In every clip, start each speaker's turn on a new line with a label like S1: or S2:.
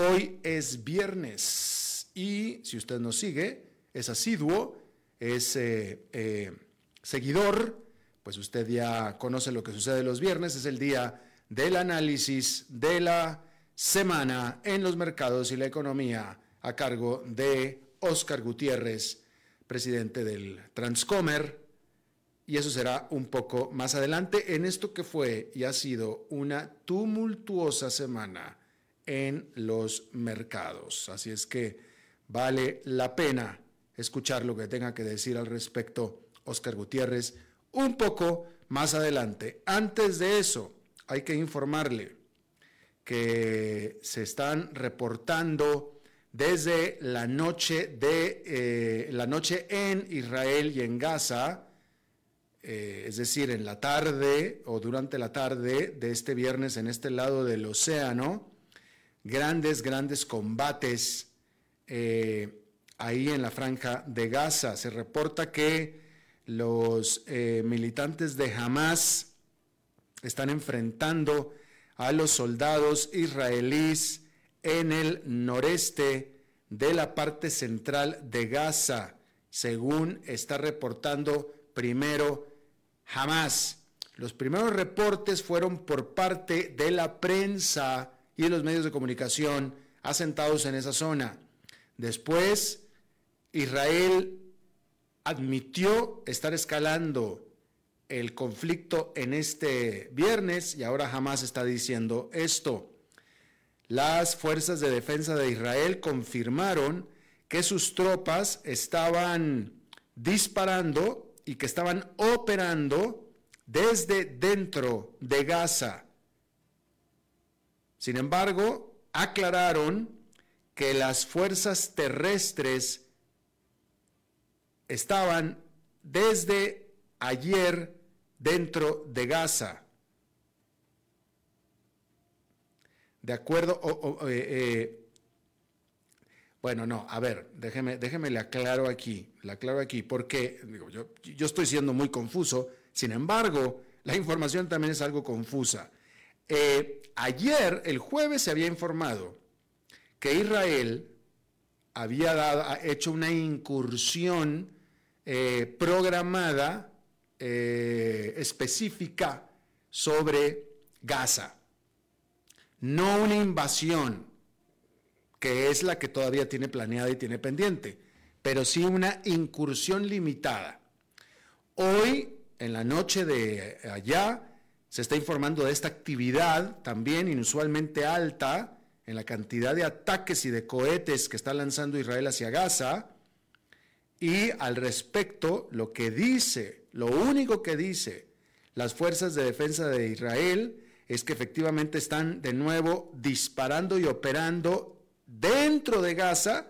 S1: Hoy es viernes y si usted nos sigue, es asiduo, es eh, eh, seguidor, pues usted ya conoce lo que sucede los viernes, es el día del análisis de la semana en los mercados y la economía a cargo de Oscar Gutiérrez, presidente del Transcomer. Y eso será un poco más adelante en esto que fue y ha sido una tumultuosa semana en los mercados. Así es que vale la pena escuchar lo que tenga que decir al respecto Oscar Gutiérrez un poco más adelante. Antes de eso, hay que informarle que se están reportando desde la noche de eh, la noche en Israel y en Gaza, eh, es decir, en la tarde o durante la tarde de este viernes en este lado del océano, grandes, grandes combates eh, ahí en la franja de Gaza. Se reporta que los eh, militantes de Hamas están enfrentando a los soldados israelíes en el noreste de la parte central de Gaza, según está reportando primero Hamas. Los primeros reportes fueron por parte de la prensa y los medios de comunicación asentados en esa zona. Después, Israel admitió estar escalando el conflicto en este viernes y ahora jamás está diciendo esto. Las fuerzas de defensa de Israel confirmaron que sus tropas estaban disparando y que estaban operando desde dentro de Gaza sin embargo, aclararon que las fuerzas terrestres estaban desde ayer dentro de Gaza. De acuerdo, eh, eh, bueno, no, a ver, déjeme, déjeme le aclaro aquí, le aclaro aquí, porque yo, yo estoy siendo muy confuso, sin embargo, la información también es algo confusa. Eh, ayer, el jueves, se había informado que Israel había hecho una incursión eh, programada eh, específica sobre Gaza. No una invasión, que es la que todavía tiene planeada y tiene pendiente, pero sí una incursión limitada. Hoy en la noche de allá, se está informando de esta actividad también inusualmente alta en la cantidad de ataques y de cohetes que está lanzando Israel hacia Gaza. Y al respecto, lo que dice, lo único que dice las fuerzas de defensa de Israel es que efectivamente están de nuevo disparando y operando dentro de Gaza,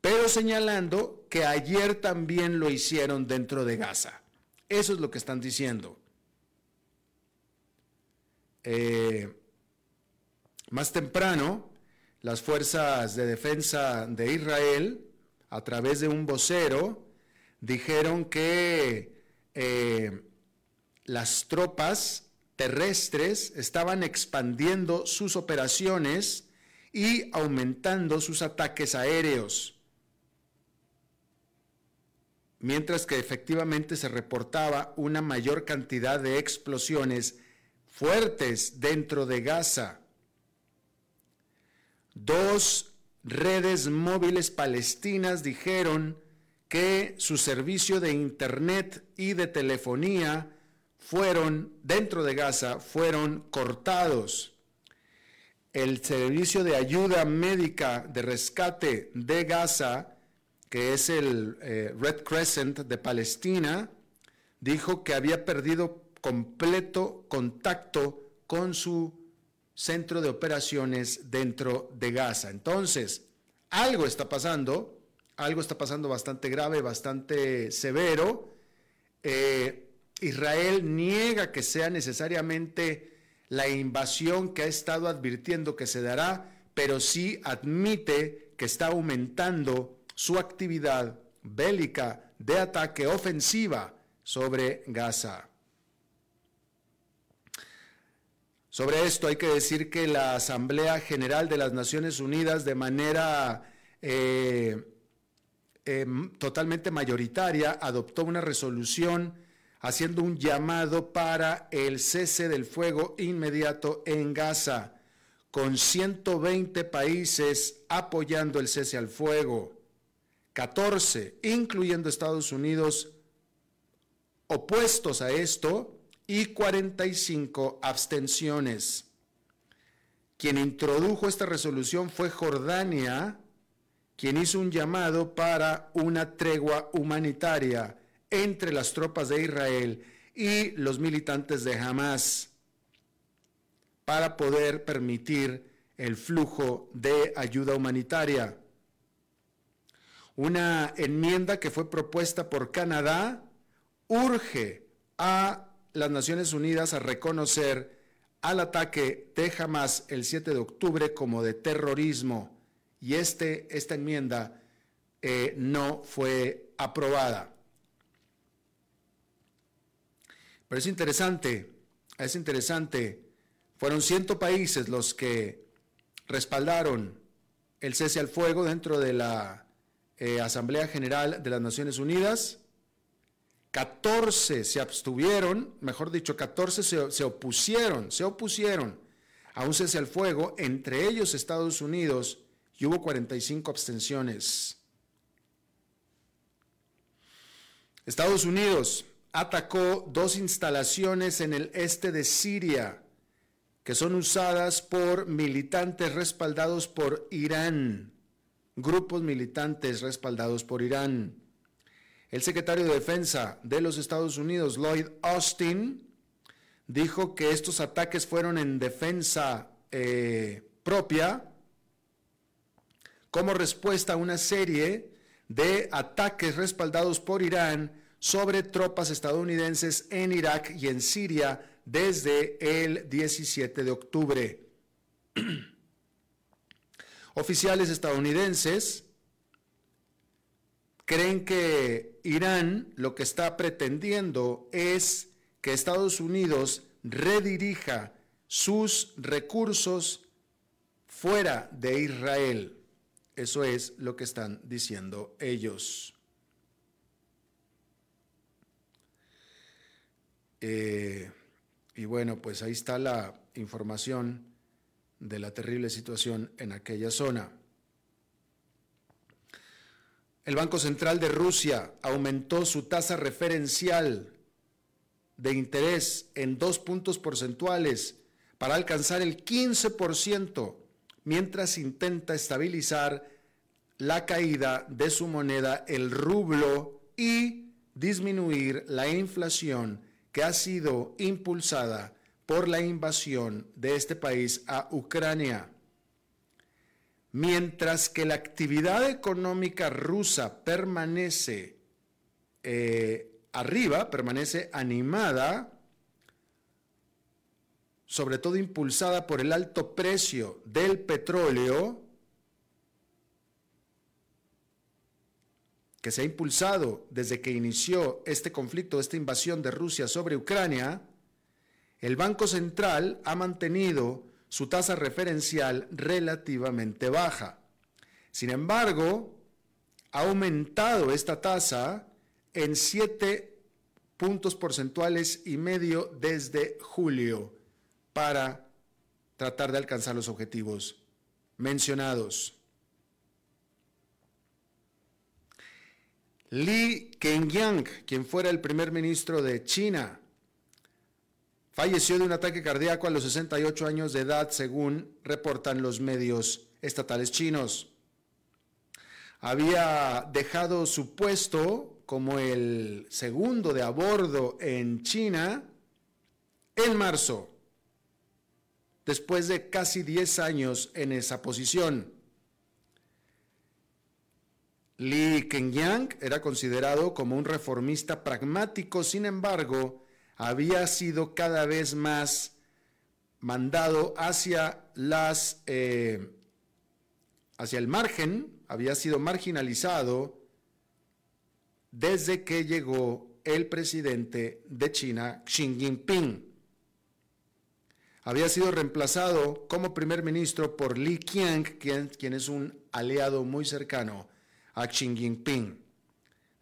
S1: pero señalando que ayer también lo hicieron dentro de Gaza. Eso es lo que están diciendo. Eh, más temprano, las fuerzas de defensa de Israel, a través de un vocero, dijeron que eh, las tropas terrestres estaban expandiendo sus operaciones y aumentando sus ataques aéreos, mientras que efectivamente se reportaba una mayor cantidad de explosiones fuertes dentro de Gaza. Dos redes móviles palestinas dijeron que su servicio de Internet y de telefonía fueron, dentro de Gaza, fueron cortados. El servicio de ayuda médica de rescate de Gaza, que es el eh, Red Crescent de Palestina, dijo que había perdido completo contacto con su centro de operaciones dentro de Gaza. Entonces, algo está pasando, algo está pasando bastante grave, bastante severo. Eh, Israel niega que sea necesariamente la invasión que ha estado advirtiendo que se dará, pero sí admite que está aumentando su actividad bélica de ataque ofensiva sobre Gaza. Sobre esto hay que decir que la Asamblea General de las Naciones Unidas de manera eh, em, totalmente mayoritaria adoptó una resolución haciendo un llamado para el cese del fuego inmediato en Gaza, con 120 países apoyando el cese al fuego, 14, incluyendo Estados Unidos, opuestos a esto, y 45 abstenciones. Quien introdujo esta resolución fue Jordania, quien hizo un llamado para una tregua humanitaria entre las tropas de Israel y los militantes de Hamas para poder permitir el flujo de ayuda humanitaria. Una enmienda que fue propuesta por Canadá urge a las Naciones Unidas a reconocer al ataque de Hamas el 7 de octubre como de terrorismo. Y este, esta enmienda eh, no fue aprobada. Pero es interesante, es interesante, fueron ciento países los que respaldaron el cese al fuego dentro de la eh, Asamblea General de las Naciones Unidas 14 se abstuvieron, mejor dicho, 14 se, opusieron, se opusieron a un cese al fuego, entre ellos Estados Unidos, y hubo 45 abstenciones. Estados Unidos atacó dos instalaciones en el este de Siria que son usadas por militantes respaldados por Irán, grupos militantes respaldados por Irán. El secretario de Defensa de los Estados Unidos, Lloyd Austin, dijo que estos ataques fueron en defensa eh, propia como respuesta a una serie de ataques respaldados por Irán sobre tropas estadounidenses en Irak y en Siria desde el 17 de octubre. Oficiales estadounidenses creen que Irán lo que está pretendiendo es que Estados Unidos redirija sus recursos fuera de Israel. Eso es lo que están diciendo ellos. Eh, y bueno, pues ahí está la información de la terrible situación en aquella zona. El Banco Central de Rusia aumentó su tasa referencial de interés en dos puntos porcentuales para alcanzar el 15%, mientras intenta estabilizar la caída de su moneda, el rublo, y disminuir la inflación que ha sido impulsada por la invasión de este país a Ucrania. Mientras que la actividad económica rusa permanece eh, arriba, permanece animada, sobre todo impulsada por el alto precio del petróleo, que se ha impulsado desde que inició este conflicto, esta invasión de Rusia sobre Ucrania, el Banco Central ha mantenido su tasa referencial relativamente baja. Sin embargo, ha aumentado esta tasa en 7 puntos porcentuales y medio desde julio para tratar de alcanzar los objetivos mencionados. Li Kengyang, quien fuera el primer ministro de China, falleció de un ataque cardíaco a los 68 años de edad, según reportan los medios estatales chinos. Había dejado su puesto como el segundo de a bordo en China en marzo, después de casi 10 años en esa posición. Li Kengyang era considerado como un reformista pragmático, sin embargo, había sido cada vez más mandado hacia las eh, hacia el margen, había sido marginalizado desde que llegó el presidente de China, Xi Jinping. Había sido reemplazado como primer ministro por Li Qiang, quien, quien es un aliado muy cercano a Xi Jinping.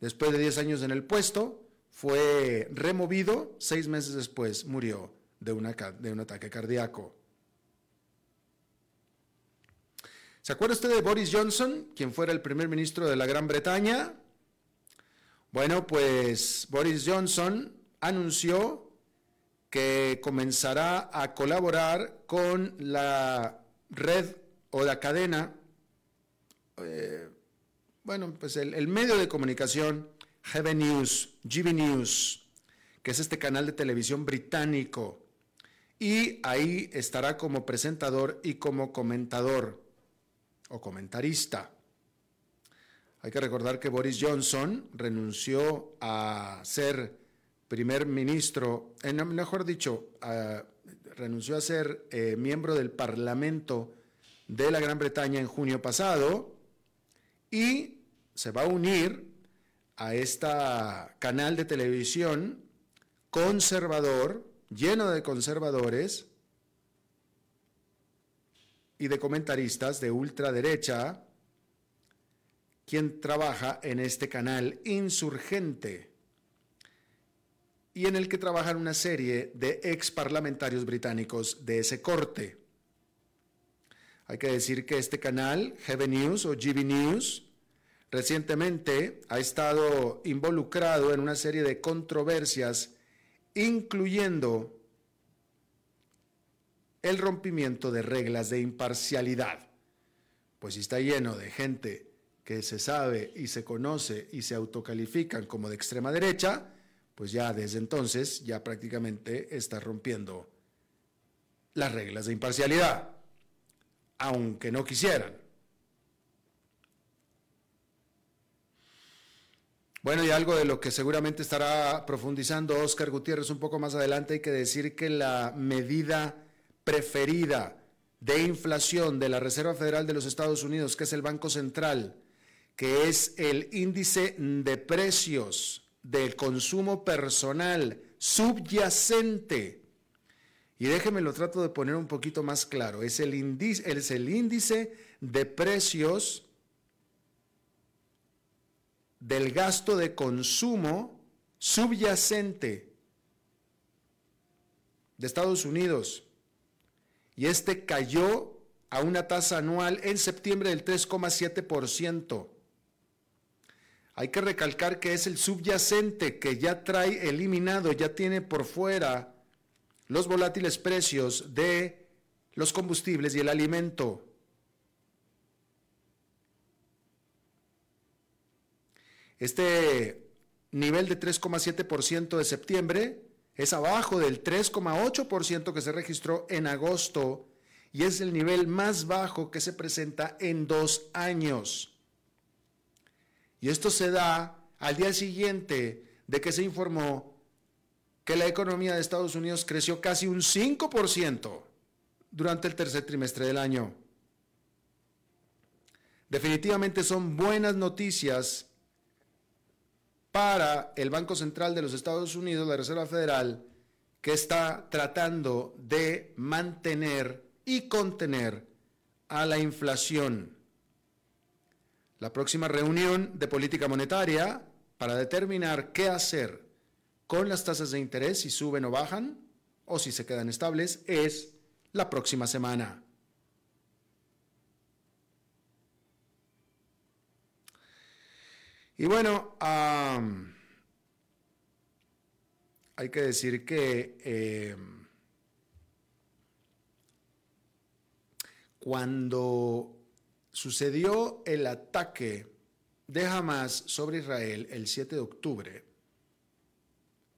S1: Después de 10 años en el puesto, fue removido, seis meses después murió de, un ataque cardíaco. ¿Se acuerda usted de Boris Johnson, quien fuera el primer ministro de la Gran Bretaña? Bueno, pues Boris Johnson anunció que comenzará a colaborar con la red o la cadena eh, bueno, pues el, medio de comunicación GB News, GB News, que es este canal de televisión británico, y ahí estará como presentador y como comentador o comentarista. Hay que recordar que Boris Johnson renunció a ser primer ministro, eh, mejor dicho, renunció a ser eh, miembro del Parlamento de la Gran Bretaña en junio pasado y se va a unir a este canal de televisión conservador, lleno de conservadores y de comentaristas de ultraderecha, quien trabaja en este canal insurgente y en el que trabajan una serie de ex parlamentarios británicos de ese corte. Hay que decir que este canal, GB News o GB News, recientemente ha estado involucrado en una serie de controversias, incluyendo el rompimiento de reglas de imparcialidad. Pues está lleno de gente que se sabe y se conoce y se autocalifican como de extrema derecha, pues ya desde entonces ya prácticamente está rompiendo las reglas de imparcialidad aunque no quisieran. Bueno, y algo de lo que seguramente estará profundizando Oscar Gutiérrez un poco más adelante, hay que decir que la medida preferida de inflación de la Reserva Federal de los Estados Unidos, que es el Banco Central, que es el índice de precios del consumo personal subyacente y déjeme lo trato de poner un poquito más claro. Es el índice, es el índice de precios del gasto de consumo subyacente de Estados Unidos. Y este cayó a una tasa anual en septiembre del 3,7%. hay que recalcar que es el subyacente que ya trae eliminado, ya tiene por fuera los volátiles precios de los combustibles y el alimento. Este nivel de 3,7% de septiembre es abajo del 3,8% que se registró en agosto y es el nivel más bajo que se presenta en dos años. Y esto se da al día siguiente de que se informó que la economía de Estados Unidos creció casi un 5% durante el tercer trimestre del año. Definitivamente son buenas noticias para el Banco Central de los Estados Unidos, la Reserva Federal, que está tratando de mantener y contener a la inflación. La próxima reunión de política monetaria para determinar qué hacer con las tasas de interés, si suben o bajan, o si se quedan estables, es la próxima semana. Y bueno, hay que decir que eh, cuando sucedió el ataque de Hamas sobre Israel el 7 de octubre,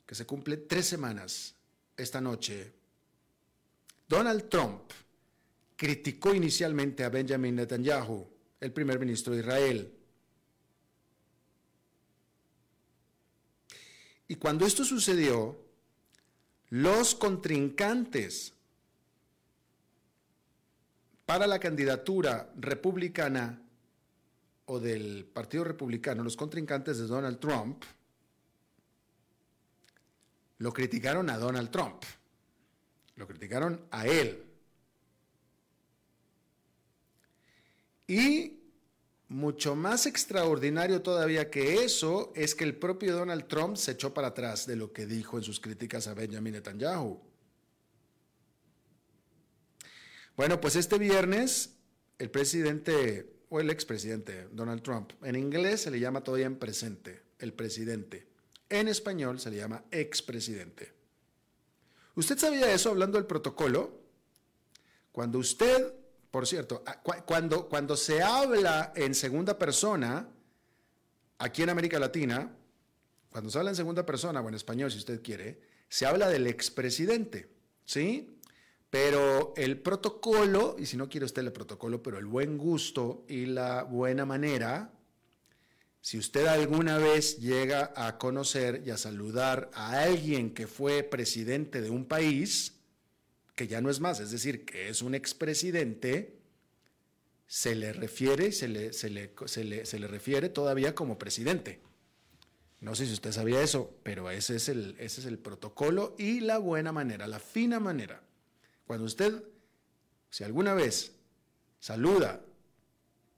S1: que se cumple tres semanas esta noche, Donald Trump criticó inicialmente a Benjamin Netanyahu, el primer ministro de Israel. Y cuando esto sucedió, los contrincantes para la candidatura republicana o del Partido Republicano, los contrincantes de Donald Trump, lo criticaron a Donald Trump, lo criticaron a él. Y mucho más extraordinario todavía que eso es que el propio Donald Trump se echó para atrás de lo que dijo en sus críticas a Benjamin Netanyahu. Bueno, pues este viernes el presidente o el expresidente Donald Trump, en inglés se le llama todavía en presente, el presidente. En español se le llama expresidente. ¿Usted sabía eso hablando del protocolo? Cuando usted, por cierto, ah, cuando, cuando se habla en segunda persona, aquí en América Latina, cuando se habla en segunda persona o en español, si usted quiere, se habla del expresidente, ¿sí? Pero el protocolo, y si no quiere usted el protocolo, pero el buen gusto y la buena manera, si usted alguna vez llega a conocer y a saludar a alguien que fue presidente de un país, que ya no es más, es decir, que es un expresidente, se le refiere, se le, se le, se le, refiere todavía como presidente. No sé si usted sabía eso, pero ese es, el, ese es el protocolo y la buena manera, la fina manera. Cuando usted, si alguna vez saluda,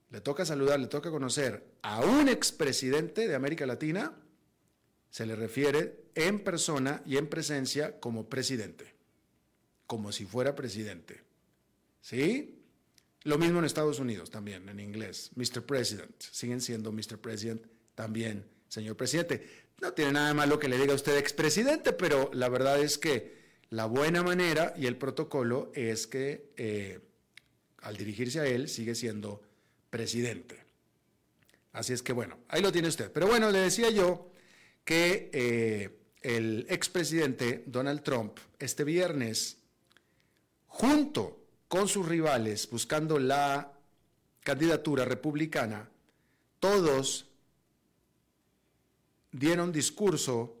S1: le toca saludar, le toca conocer a un expresidente de América Latina, se le refiere en persona y en presencia como presidente, como si fuera presidente. ¿Sí? Lo mismo en Estados Unidos también, en inglés. Mr. President. Siguen siendo Mr. President también, señor presidente. No tiene nada de malo que le diga a usted expresidente, pero la verdad es que la buena manera y el protocolo es que eh, al dirigirse a él sigue siendo presidente. Así es que bueno, ahí lo tiene usted. Pero bueno, le decía yo que eh, el expresidente Donald Trump este viernes, junto con sus rivales buscando la candidatura republicana, todos dieron discurso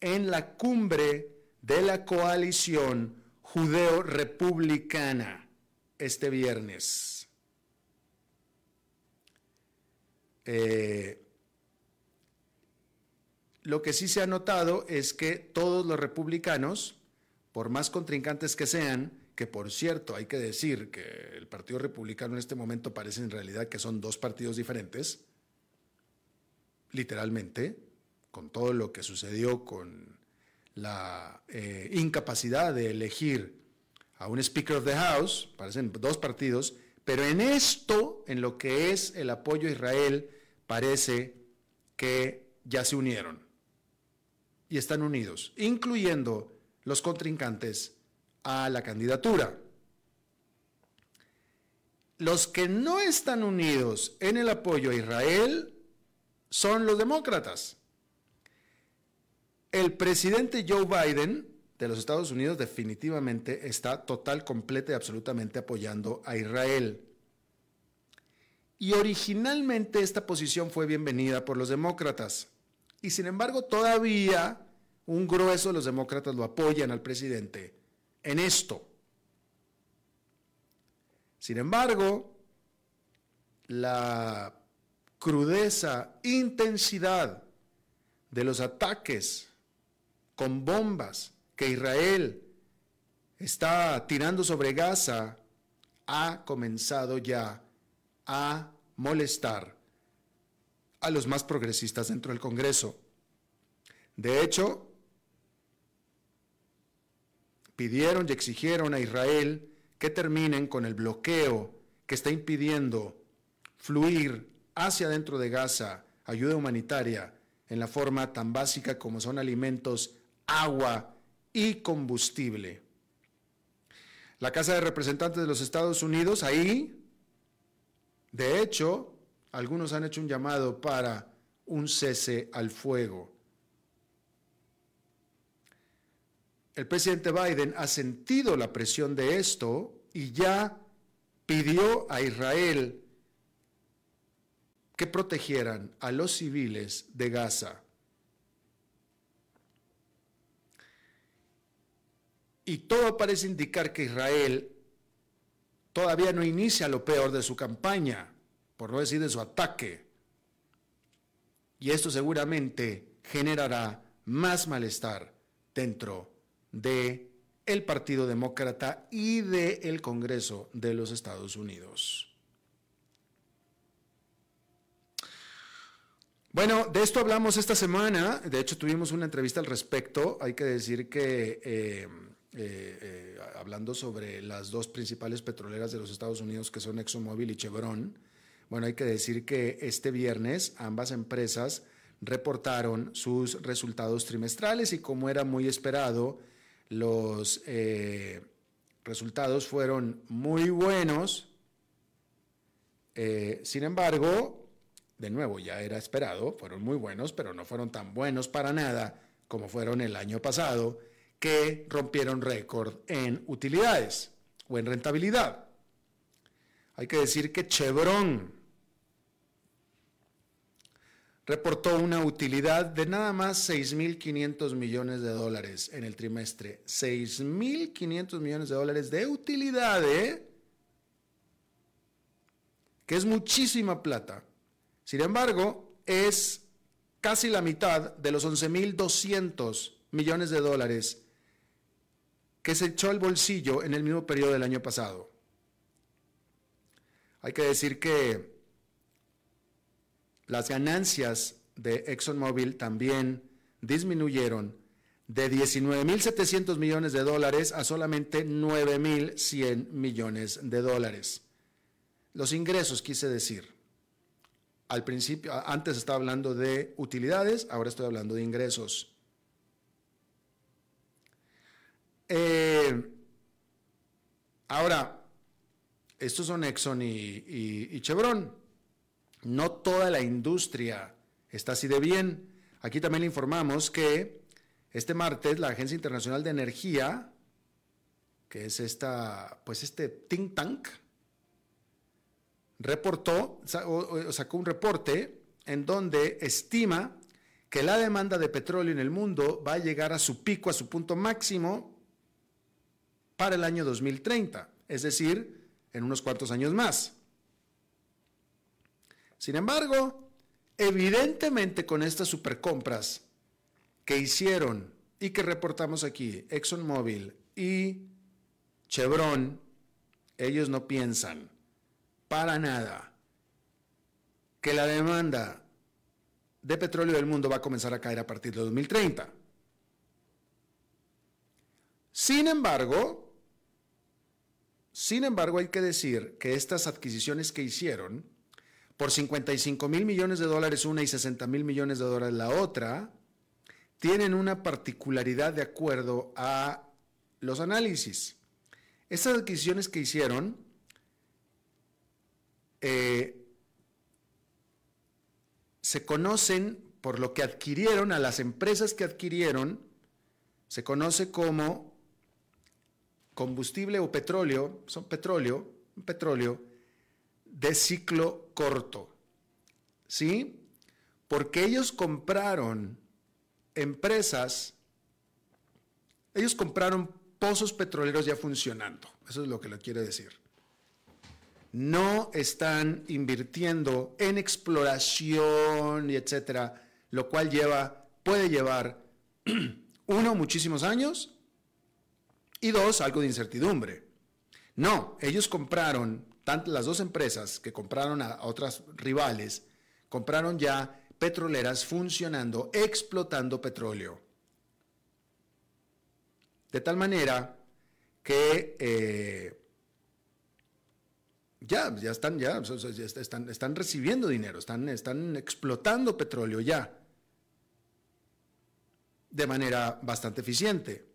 S1: en la cumbre de la coalición judeo-republicana este viernes. Eh, lo que sí se ha notado es que todos los republicanos, por más contrincantes que sean, que por cierto hay que decir que el Partido Republicano en este momento parece en realidad que son dos partidos diferentes, literalmente, con todo lo que sucedió con la eh, incapacidad de elegir a un Speaker of the House, parecen dos partidos, pero en esto, en lo que es el apoyo a Israel, parece que ya se unieron. Y están unidos, incluyendo los contrincantes a la candidatura. Los que no están unidos en el apoyo a Israel son los demócratas. El presidente Joe Biden de los Estados Unidos definitivamente está total, completa y absolutamente apoyando a Israel. Y originalmente esta posición fue bienvenida por los demócratas. Y sin embargo, todavía un grueso de los demócratas lo apoyan al presidente en esto. Sin embargo, la crudeza, intensidad de los ataques con bombas que Israel está tirando sobre Gaza ha comenzado ya a molestar a los más progresistas dentro del Congreso. De hecho, pidieron y exigieron a Israel que terminen con el bloqueo que está impidiendo fluir hacia dentro de Gaza ayuda humanitaria en la forma tan básica como son alimentos, agua y combustible. La Casa de Representantes de los Estados Unidos, ahí, de hecho, algunos han hecho un llamado para un cese al fuego. El presidente Biden ha sentido la presión de esto y ya pidió a Israel que protegieran a los civiles de Gaza. Y todo parece indicar que Israel todavía no inicia lo peor de su campaña, por no decir de su ataque. Y esto seguramente generará más malestar dentro de el Partido Demócrata y del el Congreso de los Estados Unidos. Bueno, de esto hablamos esta semana. De hecho, tuvimos una entrevista al respecto. Hay que decir que, eh, eh, eh, hablando sobre las dos principales petroleras de los Estados Unidos, que son ExxonMobil y Chevron, bueno, hay que decir que este viernes ambas empresas reportaron sus resultados trimestrales y como era muy esperado, los eh, resultados fueron muy buenos. Eh, sin embargo, de nuevo, ya era esperado, fueron muy buenos, pero no fueron tan buenos para nada como fueron el año pasado, que rompieron récord en utilidades o en rentabilidad. Hay que decir que Chevron reportó una utilidad de nada más 6.500 millones de dólares en el trimestre. 6.500 millones de dólares de utilidad, ¿eh? que es muchísima plata. Sin embargo, es casi la mitad de los 11.200 millones de dólares que se echó al bolsillo en el mismo periodo del año pasado. Hay que decir que las ganancias de ExxonMobil también disminuyeron de 19.700 millones de dólares a solamente 9.100 millones de dólares. Los ingresos, quise decir. Al principio, antes estaba hablando de utilidades, ahora estoy hablando de ingresos. Eh, ahora, estos son Exxon y Chevron. No toda la industria está así de bien. Aquí también le informamos que este martes la Agencia Internacional de Energía, que es esta, pues este think tank, reportó, sacó un reporte en donde estima que la demanda de petróleo en el mundo va a llegar a su pico, a su punto máximo para el año 2030, es decir, en unos cuantos años más. Sin embargo, evidentemente con estas supercompras que hicieron y que reportamos aquí, ExxonMobil y Chevron, ellos no piensan para nada que la demanda de petróleo del mundo va a comenzar a caer a partir de 2030. Sin embargo, sin embargo, hay que decir que estas adquisiciones que hicieron por 55 mil millones de dólares una y 60 mil millones de dólares la otra, tienen una particularidad de acuerdo a los análisis. Estas adquisiciones que hicieron eh, se conocen por lo que adquirieron, a las empresas que adquirieron, se conoce como combustible o petróleo, son petróleo, petróleo de ciclo corto. ¿Sí? Porque ellos compraron empresas, ellos compraron pozos petroleros ya funcionando. Eso es lo que le quiere decir. No están invirtiendo en exploración y etcétera, lo cual lleva, puede llevar, uno, muchísimos años, y dos, algo de incertidumbre. No, ellos compraron, las dos empresas que compraron a otras rivales, compraron ya petroleras funcionando, explotando petróleo. De tal manera que eh, ya, ya están, ya, están, recibiendo dinero, están, están explotando petróleo ya de manera bastante eficiente.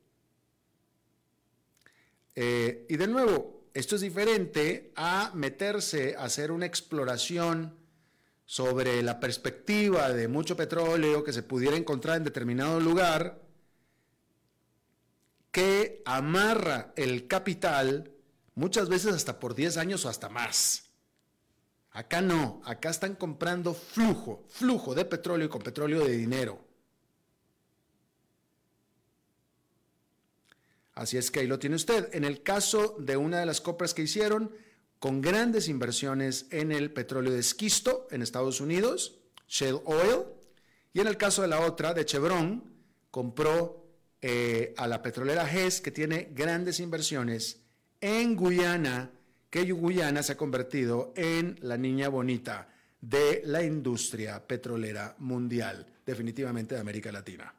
S1: Eh, y de nuevo, esto es diferente a meterse a hacer una exploración sobre la perspectiva de mucho petróleo que se pudiera encontrar en determinado lugar, que amarra el capital muchas veces hasta por 10 años o hasta más. Acá no, acá están comprando flujo, flujo de petróleo y con petróleo de dinero. Así es que ahí lo tiene usted. En el caso de una de las compras que hicieron, con grandes inversiones en el petróleo de esquisto en Estados Unidos, Shell Oil, y en el caso de la otra, de Chevron, compró eh, a la petrolera GES, que tiene grandes inversiones en Guyana, que Guyana se ha convertido en la niña bonita de la industria petrolera mundial, definitivamente de América Latina.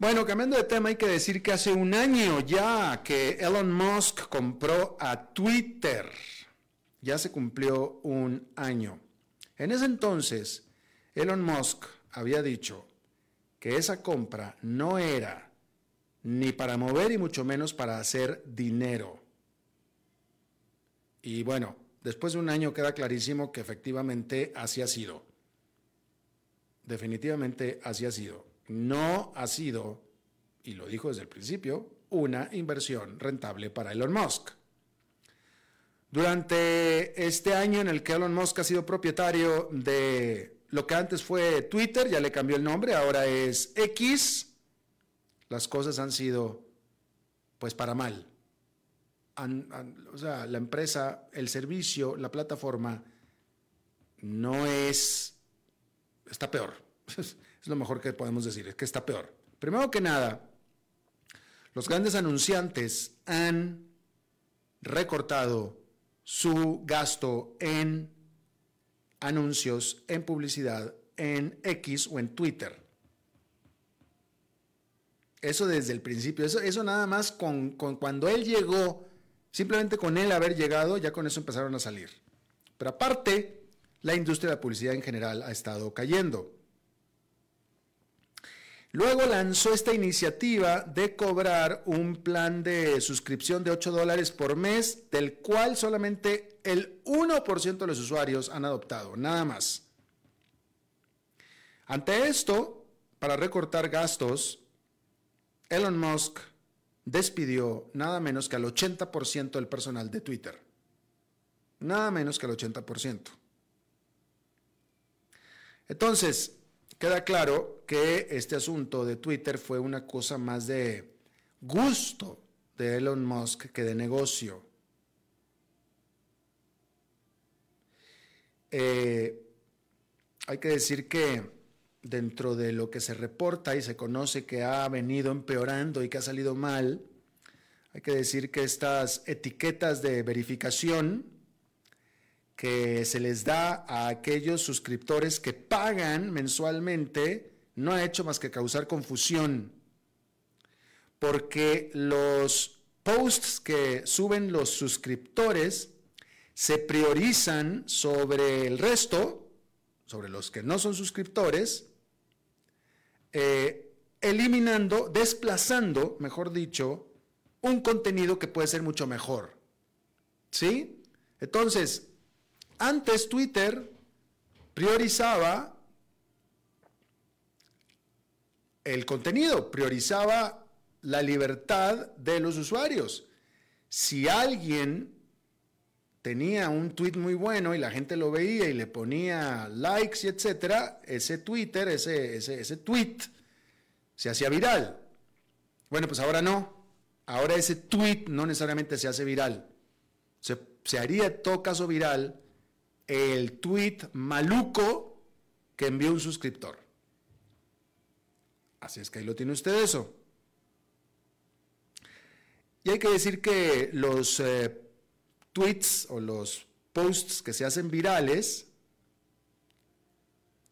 S1: Bueno, cambiando de tema, hay que decir que hace un año ya que Elon Musk compró a Twitter. Ya se cumplió un año. En ese entonces, Elon Musk había dicho que esa compra no era ni para mover y mucho menos para hacer dinero. Y bueno, después de un año queda clarísimo que efectivamente así ha sido. Definitivamente así ha sido no ha sido, y lo dijo desde el principio, una inversión rentable para Elon Musk. Durante este año en el que Elon Musk ha sido propietario de lo que antes fue Twitter, ya le cambió el nombre, ahora es X, las cosas han sido pues para mal. o sea, la empresa, el servicio, la plataforma no es, está peor. Es lo mejor que podemos decir, es que está peor. Primero que nada, los grandes anunciantes han recortado su gasto en anuncios, en publicidad, en X o en Twitter. Eso desde el principio, eso, eso nada más con, con, cuando él llegó, simplemente con él haber llegado, ya con eso empezaron a salir. Pero aparte, la industria de la publicidad en general ha estado cayendo. Luego lanzó esta iniciativa de cobrar un plan de suscripción de 8 dólares por mes, del cual solamente el 1% de los usuarios han adoptado, nada más. Ante esto, para recortar gastos, Elon Musk despidió nada menos que al 80% del personal de Twitter. Nada menos que al 80%. Entonces, Queda claro que este asunto de Twitter fue una cosa más de gusto de Elon Musk que de negocio. Eh, hay que decir que dentro de lo que se reporta y se conoce que ha venido empeorando y que ha salido mal, hay que decir que estas etiquetas de verificación que se les da a aquellos suscriptores que pagan mensualmente no ha hecho más que causar confusión, porque los posts que suben los suscriptores se priorizan sobre el resto, sobre los que no son suscriptores, eh, eliminando, desplazando, mejor dicho, un contenido que puede ser mucho mejor. ¿Sí? Entonces, antes Twitter priorizaba el contenido, priorizaba la libertad de los usuarios. Si alguien tenía un tweet muy bueno y la gente lo veía y le ponía likes y etcétera, ese Twitter, ese, ese, ese tweet se hacía viral. Bueno, pues ahora no. Ahora ese tweet no necesariamente se hace viral. Se, se haría todo caso viral el tweet maluco que envió un suscriptor. Así es que ahí lo tiene usted eso. Y hay que decir que los eh, tweets o los posts que se hacen virales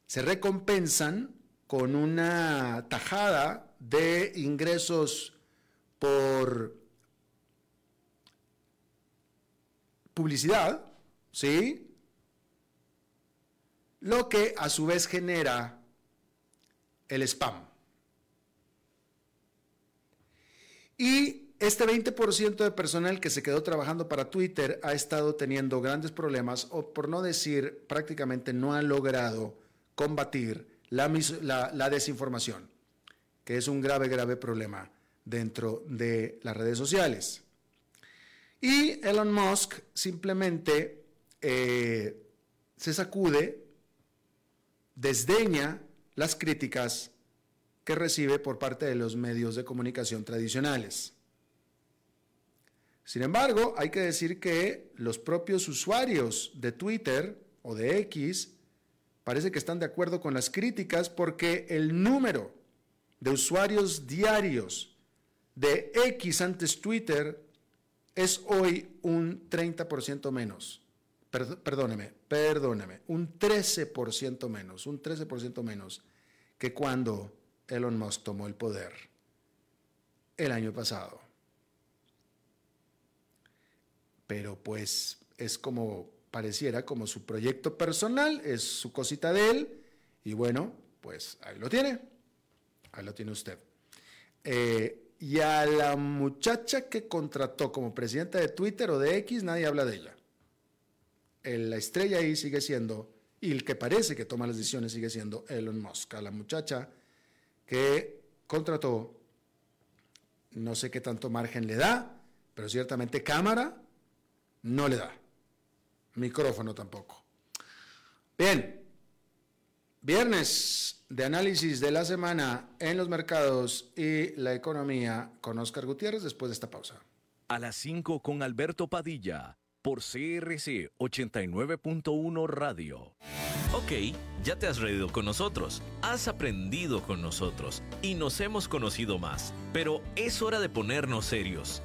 S1: se recompensan con una tajada de ingresos por publicidad, ¿sí? Lo que a su vez genera el spam. Y este 20% de personal que se quedó trabajando para Twitter ha estado teniendo grandes problemas, o por no decir prácticamente no ha logrado combatir la, desinformación, que es un grave, grave problema dentro de las redes sociales. Y Elon Musk simplemente eh, se sacude, desdeña las críticas que recibe por parte de los medios de comunicación tradicionales. Sin embargo, hay que decir que los propios usuarios de Twitter o de X parece que están de acuerdo con las críticas porque el número de usuarios diarios de X antes Twitter es hoy un 30% menos. Perdóneme, perdóneme, un 13% menos, un 13% menos que cuando Elon Musk tomó el poder el año pasado. Pero pues es como pareciera como su proyecto personal, es su cosita de él, y bueno, pues ahí lo tiene, ahí lo tiene usted. Eh, y a la muchacha que contrató como presidenta de Twitter o de X, nadie habla de ella. La estrella ahí sigue siendo, y el que parece que toma las decisiones sigue siendo Elon Musk. A la muchacha que contrató, no sé qué tanto margen le da, pero ciertamente cámara no le da. Micrófono tampoco. Bien, viernes de análisis de la semana en los mercados y la economía con Oscar Gutiérrez después de esta pausa.
S2: A las 5 con Alberto Padilla por CRC 89.1 Radio.
S3: Ok, ya te has reído con nosotros, has aprendido con nosotros y nos hemos conocido más, pero es hora de ponernos serios.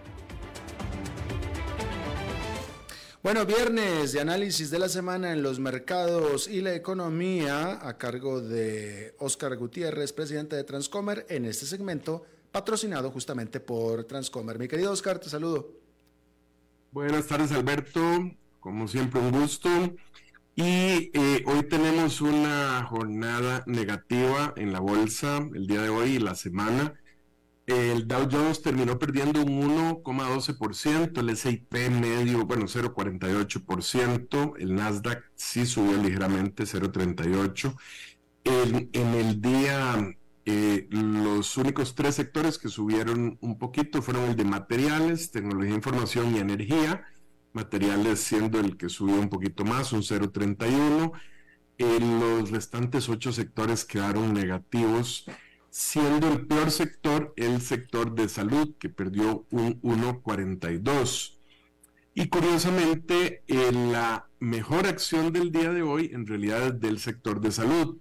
S1: Bueno, viernes de análisis de la semana en los mercados y la economía a cargo de Oscar Gutiérrez, presidente de Transcomer, en este segmento patrocinado justamente por Transcomer. Mi querido Oscar, te saludo.
S4: Buenas tardes, Alberto. Como siempre, un gusto. Y eh, hoy tenemos una jornada negativa en la bolsa el día de hoy y la semana. El Dow Jones terminó perdiendo un 1,12%, el S&P medio, bueno, 0,48%, el Nasdaq sí subió ligeramente, 0,38%. En, en el día Eh, los únicos tres sectores que subieron un poquito fueron el de materiales, tecnología, información y energía. Materiales siendo el que subió un poquito más, un 0,31. Eh, los restantes ocho sectores quedaron negativos, siendo el peor sector el sector de salud, que perdió un 1,42. Y curiosamente, la mejor acción del día de hoy en realidad es del sector de salud,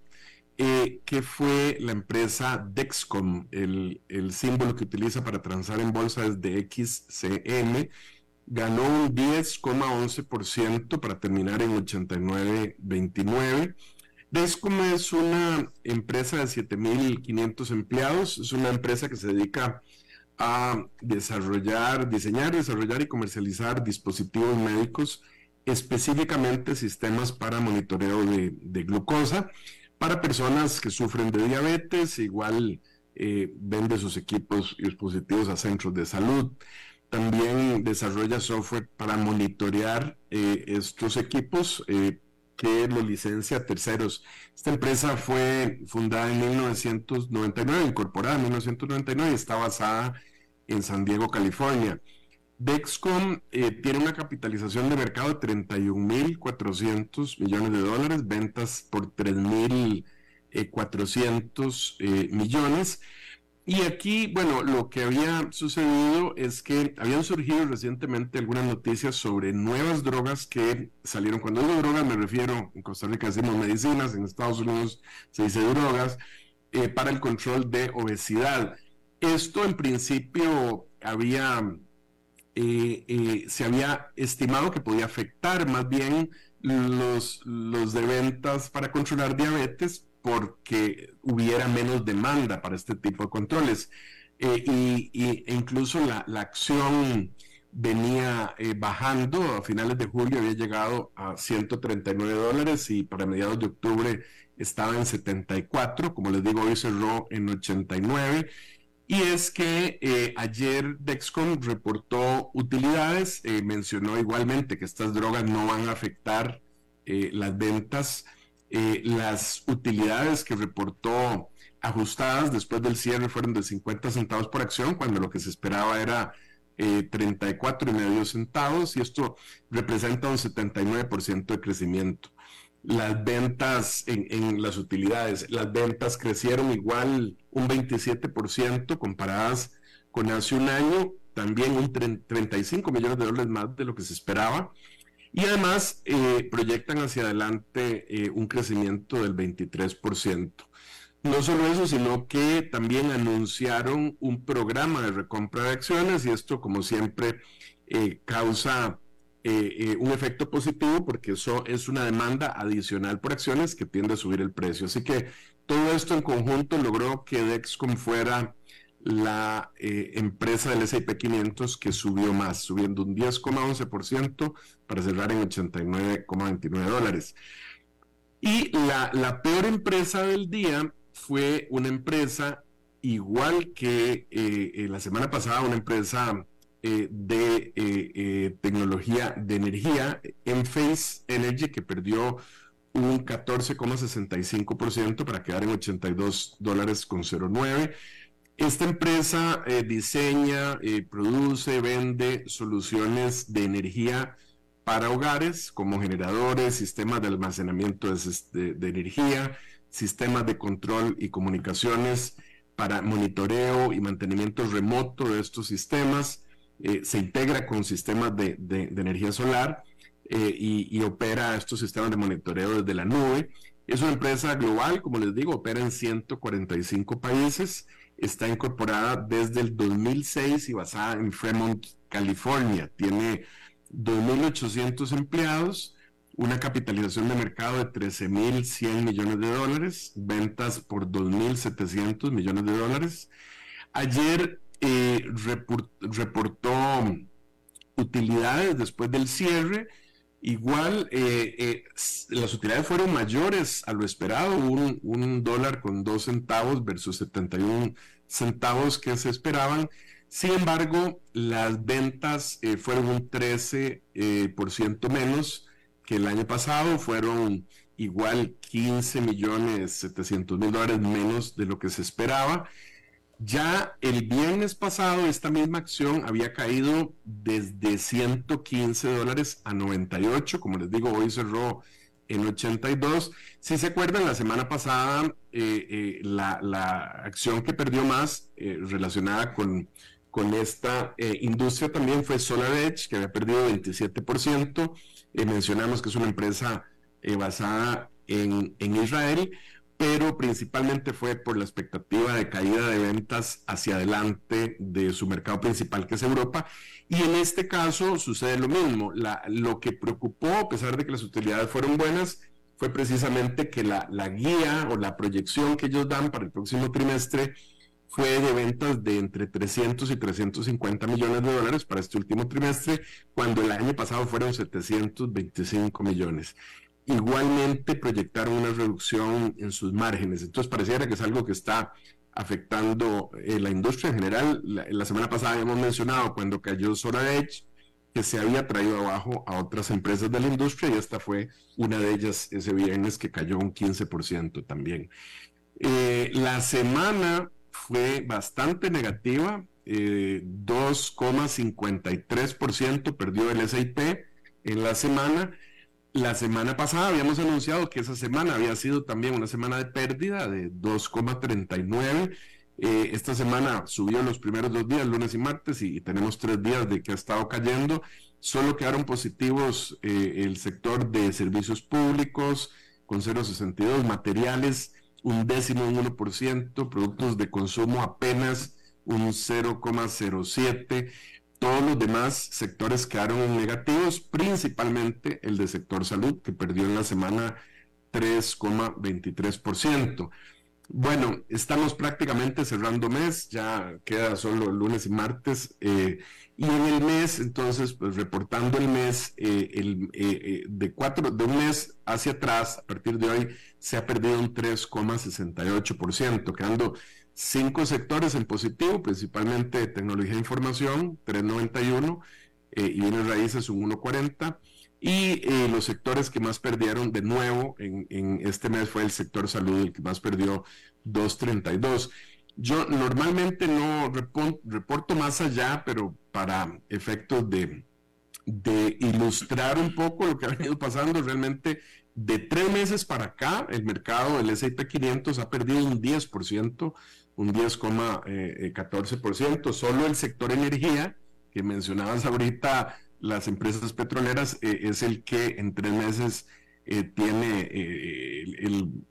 S4: eh, que fue la empresa Dexcom, el, símbolo que utiliza para transar en bolsa es de XCM, ganó un 10,11% para terminar en 89,29. Dexcom es una empresa de 7.500 empleados, es una empresa que se dedica a desarrollar, diseñar, desarrollar y comercializar dispositivos médicos, específicamente sistemas para monitoreo de, glucosa para personas que sufren de diabetes, igual eh, vende sus equipos y dispositivos a centros de salud. También desarrolla software para monitorear eh, estos equipos eh, que lo licencia terceros. Esta empresa fue fundada en 1999, incorporada en 1999 y está basada en San Diego, California. Dexcom eh, tiene una capitalización de mercado de 31.400 millones de dólares, ventas por 3.400 eh, millones. Y aquí, bueno, lo que había sucedido es que habían surgido recientemente algunas noticias sobre nuevas drogas que salieron. Cuando digo drogas me refiero, en Costa Rica decimos medicinas, en Estados Unidos se dice drogas, eh, para el control de obesidad. Esto en principio había, eh, eh, se había estimado que podía afectar más bien los, los de ventas para controlar diabetes porque hubiera menos demanda para este tipo de controles. Eh, y, e incluso la, la acción venía bajando, a finales de julio había llegado a 139 dólares y para mediados de octubre estaba en 74, como les digo, hoy cerró en 89 y es que eh, ayer Dexcom reportó utilidades, eh, mencionó igualmente que estas drogas no van a afectar eh, las ventas. Las utilidades que reportó ajustadas después del cierre fueron de 50 centavos por acción, cuando lo que se esperaba era 34 y medio centavos, y esto representa un 79% de crecimiento las ventas en, las utilidades, las ventas crecieron igual un 27% comparadas con hace un año, también un 35 millones de dólares más de lo que se esperaba. Y además eh, proyectan hacia adelante eh, un crecimiento del 23%. No solo eso, sino que también anunciaron un programa de recompra de acciones y esto, como siempre, eh, causa un efecto positivo porque eso es una demanda adicional por acciones que tiende a subir el precio. Así que todo esto en conjunto logró que Dexcom fuera la eh, empresa del S&P 500 que subió más, subiendo un 10,11% para cerrar en 89,29 dólares. Y la, la, peor empresa del día fue una empresa igual que la semana pasada, una empresa eh, de eh, eh, tecnología de energía, Enphase Energy, que perdió un 14,65% para quedar en 82 dólares con 09. Esta empresa diseña, produce, vende soluciones de energía para hogares como generadores, sistemas de almacenamiento de, energía, sistemas de control y comunicaciones para monitoreo y mantenimiento remoto de estos sistemas, eh, se integra con sistemas de, energía solar eh, y, opera estos sistemas de monitoreo desde la nube. Es una empresa global, como les digo, opera en 145 países, está incorporada desde el 2006 y basada en Fremont, California. Tiene 2.800 empleados, una capitalización de mercado de 13.100 millones de dólares, ventas por 2.700 millones de dólares. Ayer eh, reportó utilidades después del cierre. Igual, eh, eh, las utilidades fueron mayores a lo esperado, un, dólar con dos centavos versus 71 centavos que se esperaban. Sin embargo, las ventas fueron un 13% por ciento menos que el año pasado, fueron igual 15 millones 700 mil dólares menos de lo que se esperaba. Ya el viernes pasado esta misma acción había caído desde 115 dólares a 98, como les digo, hoy cerró en 82. Si se acuerdan, la semana pasada eh, eh, la, acción que perdió más eh, relacionada con, con esta industria también fue SolarEdge, que había perdido 27%. mencionamos que es una empresa basada en, en Israel pero principalmente fue por la expectativa de caída de ventas hacia adelante de su mercado principal, que es Europa. Y en este caso sucede lo mismo. lo que preocupó, a pesar de que las utilidades fueron buenas, fue precisamente que la, guía o la proyección que ellos dan para el próximo trimestre fue de ventas de entre 300 y 350 millones de dólares para este último trimestre, cuando el año pasado fueron 725 millones igualmente proyectaron una reducción en sus márgenes. Entonces pareciera que es algo que está afectando eh, la industria en general. La, semana pasada habíamos mencionado cuando cayó SolarEdge que se había traído abajo a otras empresas de la industria y esta fue una de ellas ese viernes que cayó un 15% también. Eh, la semana fue bastante negativa, 2,53% eh, perdió el SIP en la semana la semana pasada habíamos anunciado que esa semana había sido también una semana de pérdida de 2,39. Eh, esta semana subió los primeros dos días, lunes y martes, y, tenemos tres días de que ha estado cayendo. Solo quedaron positivos eh, el sector de servicios públicos con 0,62, materiales un décimo, un 1%, productos de consumo apenas un 0,07%. Todos los demás sectores quedaron negativos, principalmente el de sector salud, que perdió en la semana 3,23%. Bueno, estamos prácticamente cerrando mes, ya queda solo lunes y martes. Eh, y en el mes, entonces, pues reportando el mes, eh, el, eh, de, cuatro, de un mes hacia atrás, a partir de hoy, se ha perdido un 3,68%, quedando cinco sectores en positivo, principalmente tecnología de información, 391, eh, y bienes raíces, un 140. Y eh, los sectores que más perdieron de nuevo en, este mes fue el sector salud, el que más perdió 232. Yo normalmente no reporto más allá, pero para efectos de, de ilustrar un poco lo que ha venido pasando, realmente de tres meses para acá, el mercado del S&P 500 ha perdido un 10%, un 10,14%. Solo el sector energía, que mencionabas ahorita, las empresas petroleras, eh, es el que en tres meses eh, tiene, eh, el,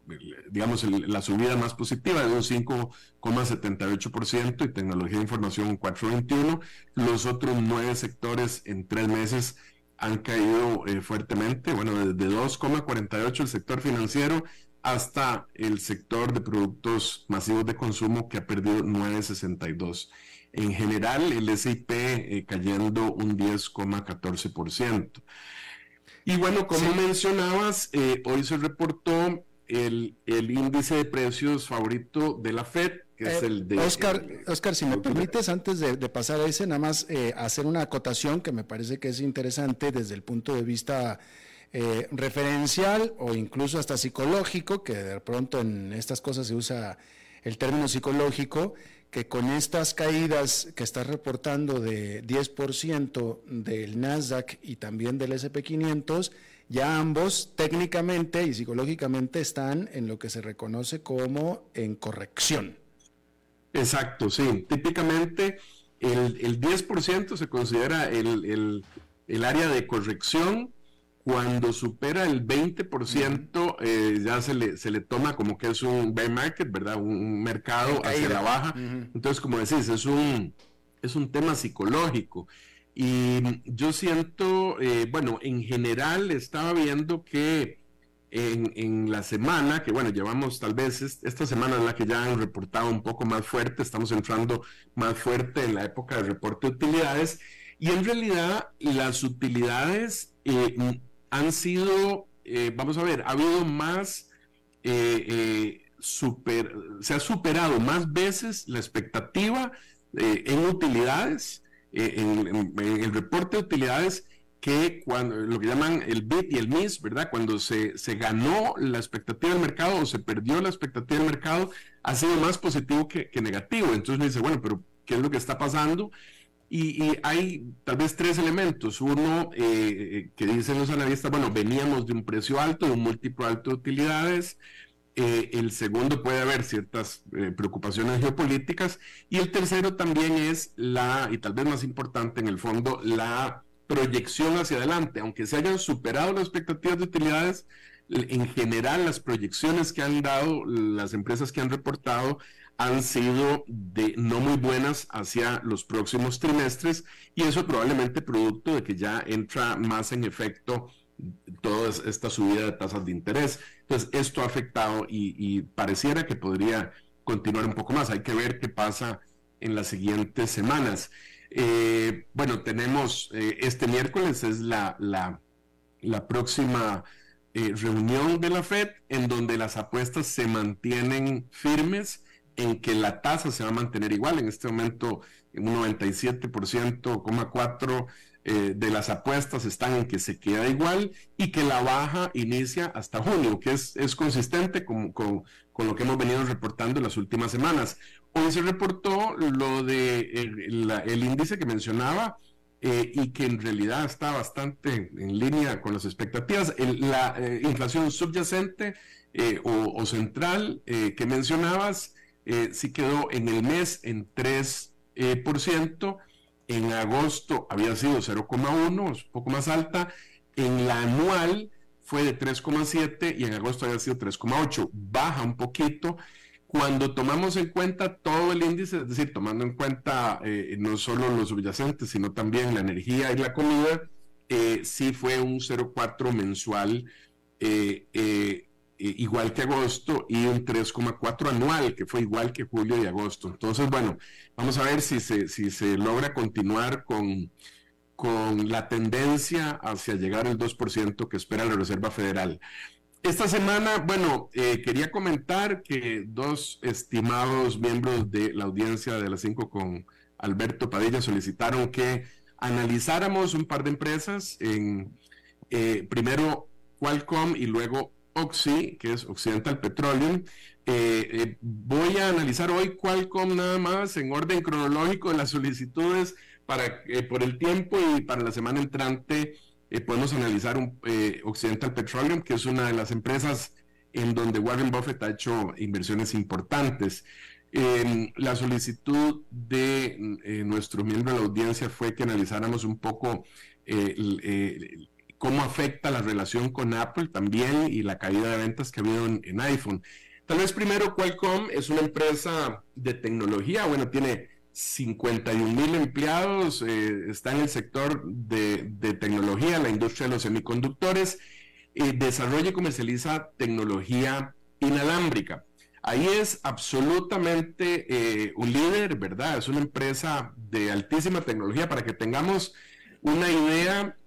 S4: digamos, la subida más positiva de un 5,78% y tecnología de información un 4,21%. Los otros nueve sectores en tres meses han caído fuertemente, bueno, desde 2,48 el sector financiero hasta el sector de productos masivos de consumo que ha perdido 9,62. En general, el SIP eh, cayendo un 10,14%. Y bueno, como mencionabas, eh, hoy se reportó el, índice de precios favorito de la Fed, que es eh, el de...
S1: Oscar, Oscar si me permites, antes de, de, pasar a ese, nada más hacer una acotación que me parece que es interesante desde el punto de vista eh, referencial o incluso hasta psicológico, que de pronto en estas cosas se usa el término psicológico, que con estas caídas que estás reportando de 10% del Nasdaq y también del SP500, ya ambos técnicamente y psicológicamente están en lo que se reconoce como en corrección.
S4: Exacto, sí. Típicamente el, el 10% se considera el, el, el área de corrección cuando supera el 20%, eh, ya se le, se le toma como que es un bear market, ¿verdad? Un, mercado hacia la baja. Entonces, como decís, es un, es un tema psicológico. Y yo siento, eh, bueno, en general estaba viendo que en, en, la semana, que bueno, llevamos tal vez esta semana en la que ya han reportado un poco más fuerte, estamos entrando más fuerte en la época de reporte de utilidades, y en realidad las utilidades eh, han sido, eh, vamos a ver, ha habido más, eh, super, se ha superado más veces la expectativa en utilidades, en, el reporte de utilidades que cuando lo que llaman el bit y el miss, ¿verdad? Cuando se, se ganó la expectativa del mercado o se perdió la expectativa del mercado, ha sido más positivo que, negativo. Entonces me dice, bueno, pero ¿qué es lo que está pasando? Y, hay tal vez tres elementos. Uno, eh, que dicen los analistas, bueno, veníamos de un precio alto, de un múltiplo alto de utilidades. Eh, el segundo puede haber ciertas eh, preocupaciones geopolíticas. Y el tercero también es la, y tal vez más importante en el fondo, la proyección hacia adelante, aunque se hayan superado las expectativas de utilidades, en general las proyecciones que han dado las empresas que han reportado han sido de no muy buenas hacia los próximos trimestres y eso probablemente producto de que ya entra más en efecto toda esta subida de tasas de interés. Entonces, esto ha afectado y pareciera que podría continuar un poco más. Hay que ver qué pasa en las siguientes semanas. Eh, bueno, tenemos eh, este miércoles, es la, la, próxima eh, reunión de la Fed, en donde las apuestas se mantienen firmes en que la tasa se va a mantener igual. En este momento, un 97,4% de las apuestas están en que se queda igual y que la baja inicia hasta junio, que es, es consistente con, con, con lo que hemos venido reportando en las últimas semanas. Hoy se reportó lo de el, índice que mencionaba eh, y que en realidad está bastante en línea con las expectativas. la eh, inflación subyacente eh, o, central que mencionabas sí quedó en el mes en 3%. En agosto había sido 0,1, un poco más alta. En la anual fue de 3,7 y en agosto había sido 3,8. Baja un poquito cuando tomamos en cuenta todo el índice, es decir, tomando en cuenta eh, no solo los subyacentes, sino también la energía y la comida, eh, sí fue un 0,4 mensual, eh, igual que agosto, y un 3,4 anual, que fue igual que julio y agosto. Entonces, bueno, vamos a ver si se, si se logra continuar con, con la tendencia hacia llegar al 2% que espera la Reserva Federal. Esta semana, bueno, eh, quería comentar que dos estimados miembros de la audiencia de las 5 con Alberto Padilla solicitaron que analizáramos un par de empresas, en eh, primero Qualcomm y luego Oxy, que es Occidental Petroleum. Eh, voy a analizar hoy Qualcomm nada más en orden cronológico de las solicitudes para por el tiempo y para la semana entrante eh, podemos analizar eh, Occidental Petroleum, que es una de las empresas en donde Warren Buffett ha hecho inversiones importantes. la solicitud de eh, nuestro miembro de la audiencia fue que analizáramos un poco cómo afecta la relación con Apple también y la caída de ventas que ha habido en, iPhone. Tal vez primero Qualcomm es una empresa de tecnología, bueno, tiene 51 mil empleados, eh, está en el sector de, tecnología, la industria de los semiconductores, eh, desarrolla y comercializa tecnología inalámbrica. Ahí es absolutamente eh, un líder, ¿verdad? Es una empresa de altísima tecnología. Para que tengamos una idea,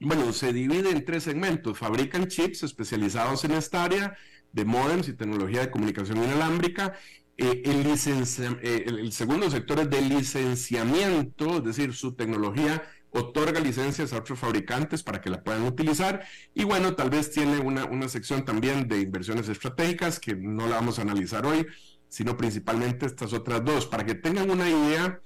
S4: bueno, se divide en tres segmentos. Fabrican chips especializados en esta área de modems y tecnología de comunicación inalámbrica eh, eh, el, segundo sector es de licenciamiento, es decir, su tecnología otorga licencias a otros fabricantes para que la puedan utilizar. Y bueno, tal vez tiene una, una sección también de inversiones estratégicas que no la vamos a analizar hoy, sino principalmente estas otras dos. Para que tengan una idea,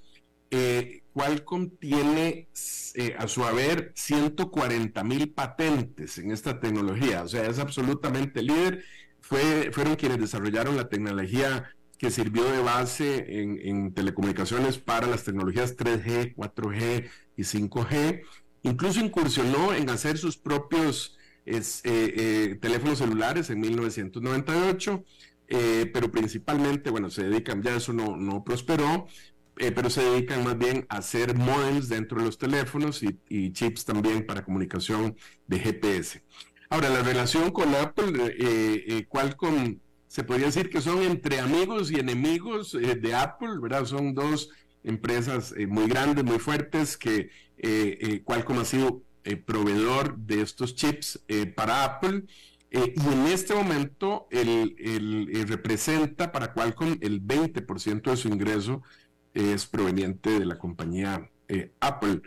S4: eh, Qualcomm tiene eh, a su haber 140 mil patentes en esta tecnología, o sea, es absolutamente líder. Fue, fueron quienes desarrollaron la tecnología que sirvió de base en, telecomunicaciones para las tecnologías 3G, 4G y 5G. Incluso incursionó en hacer sus propios eh, eh, teléfonos celulares en 1998, eh, pero principalmente, bueno, se dedican, ya eso no prosperó, pero se dedican más bien a hacer modems dentro de los teléfonos y, chips también para comunicación de GPS. Ahora, la relación con Apple, Qualcomm se podría decir que son entre amigos y enemigos eh, de Apple, ¿verdad? Son dos empresas eh, muy grandes, muy fuertes, que eh, Qualcomm ha sido proveedor de estos chips para Apple. y en este momento el, representa para Qualcomm el 20% de su ingreso es proveniente de la compañía Apple.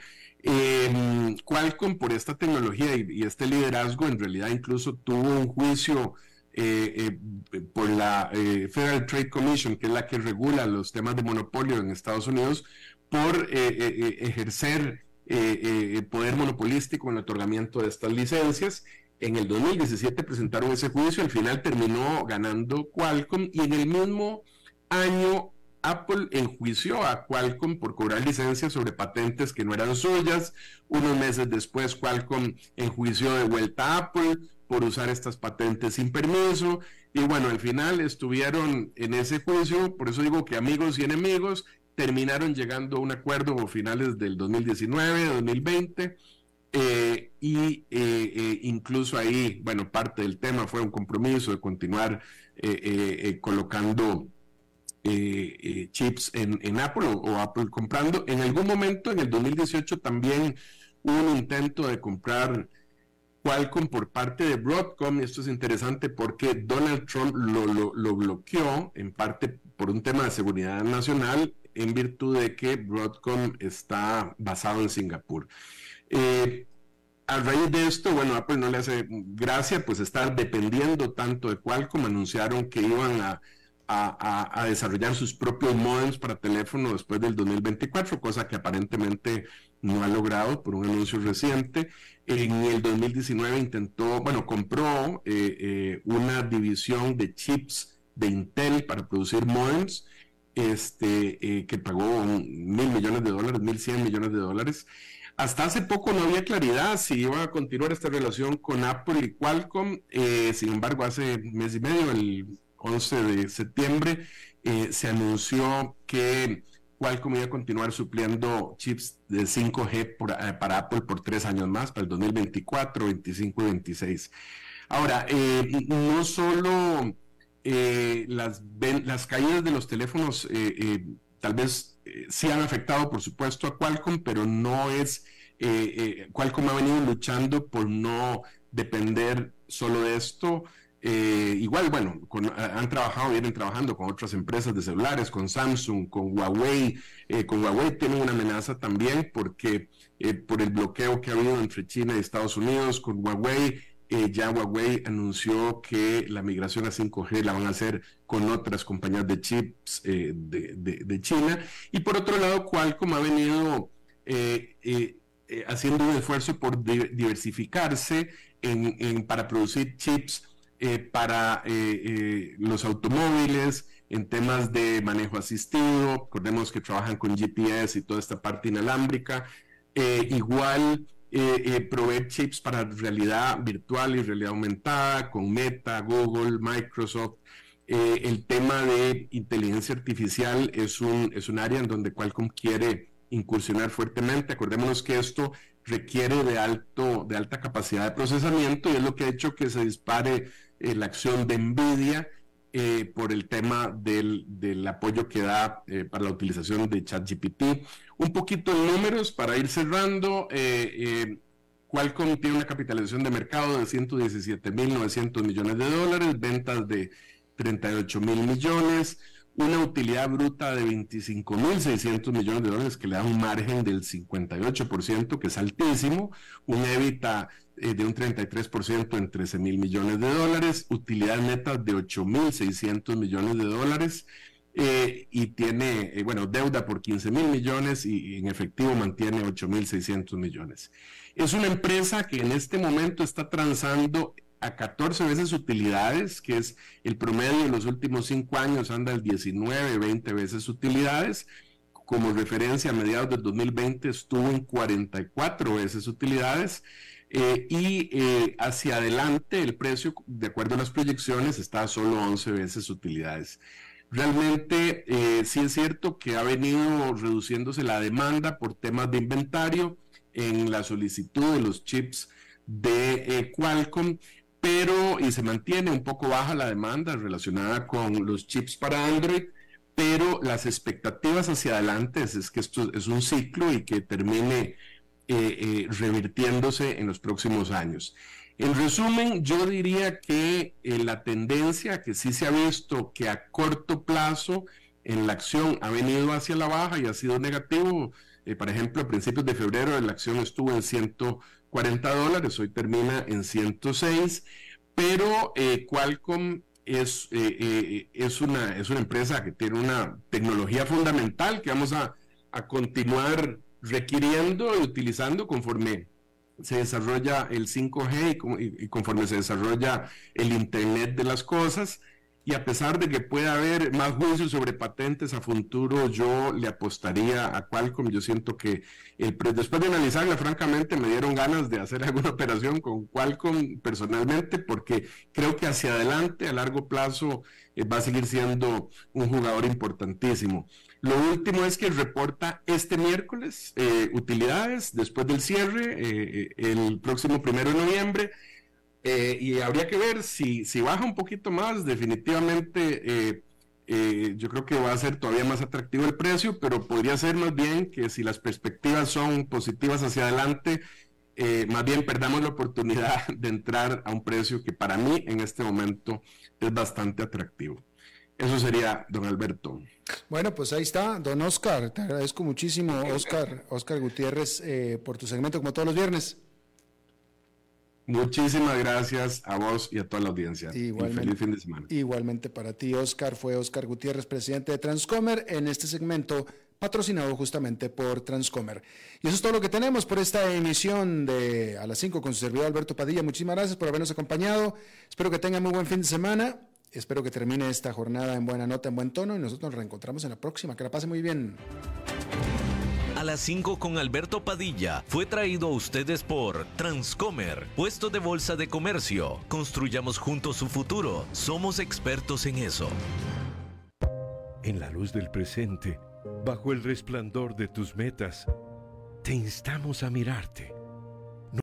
S4: Eh, Qualcomm por esta tecnología y, este liderazgo en realidad incluso tuvo un juicio eh, eh, por la Federal Trade Commission, que es la que regula los temas de monopolio en Estados Unidos, por ejercer poder monopolístico en el otorgamiento de estas licencias. En el 2017 presentaron ese juicio, al final terminó ganando Qualcomm y en el mismo año Apple enjuició a Qualcomm por cobrar licencias sobre patentes que no eran suyas. Unos meses después, Qualcomm enjuició de vuelta a Apple por usar estas patentes sin permiso. Y bueno, al final estuvieron en ese juicio, por eso digo que amigos y enemigos terminaron llegando a un acuerdo a finales del 2019, 2020. Eh, y eh, eh, incluso ahí, bueno, parte del tema fue un compromiso de continuar colocando eh, eh, chips en, Apple o, Apple comprando. En algún momento, en el 2018, también hubo un intento de comprar Qualcomm por parte de Broadcom, esto es interesante porque Donald Trump lo, lo, bloqueó en parte por un tema de seguridad nacional en virtud de que Broadcom está basado en Singapur. Eh, a raíz de esto, bueno, Apple no le hace gracia, pues estar dependiendo tanto de Qualcomm, anunciaron que iban a a, desarrollar sus propios modems para teléfono después del 2024, cosa que aparentemente no ha logrado por un anuncio reciente. En el 2019 intentó, bueno, compró eh, eh, una división de chips de Intel para producir modems, este, eh, que pagó mil millones de dólares, mil cien millones de dólares. Hasta hace poco no había claridad si iba a continuar esta relación con Apple y Qualcomm. sin embargo, hace mes y medio, el 11 de septiembre, eh, se anunció que Qualcomm iba a continuar supliendo chips de 5G eh, para Apple por tres años más, para el 2024, 25 y 26. Ahora, eh, no solo las, las caídas de los teléfonos tal vez sí han afectado, por supuesto, a Qualcomm, pero no es... Qualcomm ha venido luchando por no depender solo de esto, eh, igual, bueno, han trabajado, vienen trabajando con otras empresas de celulares, con Samsung, con Huawei. Eh, con Huawei tienen una amenaza también porque eh, por el bloqueo que ha habido entre China y Estados Unidos, con Huawei, ya Huawei anunció que la migración a 5G la van a hacer con otras compañías de chips de, China. Y por otro lado, Qualcomm ha venido haciendo un esfuerzo por diversificarse para producir chips eh, para eh, eh, los automóviles, en temas de manejo asistido, recordemos que trabajan con GPS y toda esta parte inalámbrica, igual proveer chips para realidad virtual y realidad aumentada con Meta, Google, Microsoft. el tema de inteligencia artificial es un, es un área en donde Qualcomm quiere incursionar fuertemente. Acordémonos que esto requiere de, alto, de alta capacidad de procesamiento y es lo que ha hecho que se dispare eh, la acción de NVIDIA eh, por el tema del, apoyo que da eh, para la utilización de ChatGPT. Un poquito de números para ir cerrando. Qualcomm tiene una capitalización de mercado de 117.900 millones de dólares, ventas de 38 mil millones, una utilidad bruta de 25.600 millones de dólares que le da un margen del 58%, que es altísimo, un EBITDA eh, de un 33% en 13 mil millones de dólares, utilidad neta de 8 mil 600 millones de dólares eh, y tiene, eh, bueno, deuda por 15 mil millones y, en efectivo mantiene 8 mil 600 millones. Es una empresa que en este momento está transando a 14 veces utilidades, que es el promedio de los últimos 5 años, anda al 19, 20 veces utilidades. Como referencia, a mediados del 2020 estuvo en 44 veces utilidades. Eh, y eh, hacia adelante el precio, de acuerdo a las proyecciones, está solo 11 veces utilidades. Realmente eh, sí es cierto que ha venido reduciéndose la demanda por temas de inventario en la solicitud de los chips de Qualcomm, pero y se mantiene un poco baja la demanda relacionada con los chips para Android, pero las expectativas hacia adelante es que esto es un ciclo y que termine eh, eh, revirtiéndose en los próximos años. En resumen, yo diría que eh, la tendencia que sí se ha visto que a corto plazo en la acción ha venido hacia la baja y ha sido negativo, por ejemplo, a principios de febrero la acción estuvo en 140 dólares, hoy termina en 106, pero Qualcomm es, es, una, es una empresa que tiene una tecnología fundamental que vamos a, a continuar requiriendo y utilizando conforme se desarrolla el 5G y, conforme se desarrolla el Internet de las cosas. Y a pesar de que pueda haber más juicios sobre patentes a futuro, yo le apostaría a Qualcomm. Yo siento que el después de analizarla, francamente, me dieron ganas de hacer alguna operación con Qualcomm personalmente, porque creo que hacia adelante, a largo plazo, eh, va a seguir siendo un jugador importantísimo. Lo último es que reporta este miércoles eh, utilidades después del cierre, eh, eh, el próximo primero de noviembre. y habría que ver si, si baja un poquito más, definitivamente yo creo que va a ser todavía más atractivo el precio, pero podría ser más bien que si las perspectivas son positivas hacia adelante, más bien perdamos la oportunidad de entrar a un precio que para mí en este momento es bastante atractivo. Eso sería, don Alberto.
S1: Bueno, pues ahí está, don Oscar. Te agradezco muchísimo, Oscar, Oscar Gutiérrez, eh, por tu segmento como todos los viernes.
S4: Muchísimas gracias a vos y a toda la audiencia.
S1: Igualmente,
S4: feliz fin de semana.
S1: Igualmente para ti, Oscar. Fue Oscar Gutiérrez, presidente de Transcomer, en este segmento patrocinado justamente por Transcomer. Y eso es todo lo que tenemos por esta emisión de A las 5 con su servidor Alberto Padilla. Muchísimas gracias por habernos acompañado. Espero que tengan muy buen fin de semana Espero que termine esta jornada en buena nota, en buen tono y nosotros nos reencontramos en la próxima. Que la pase muy bien.
S3: A las 5 con Alberto Padilla fue traído a ustedes por Transcomer, puesto de bolsa de comercio. Construyamos juntos su futuro. Somos expertos en eso.
S5: En la luz del presente, bajo el resplandor de tus metas, te instamos a mirarte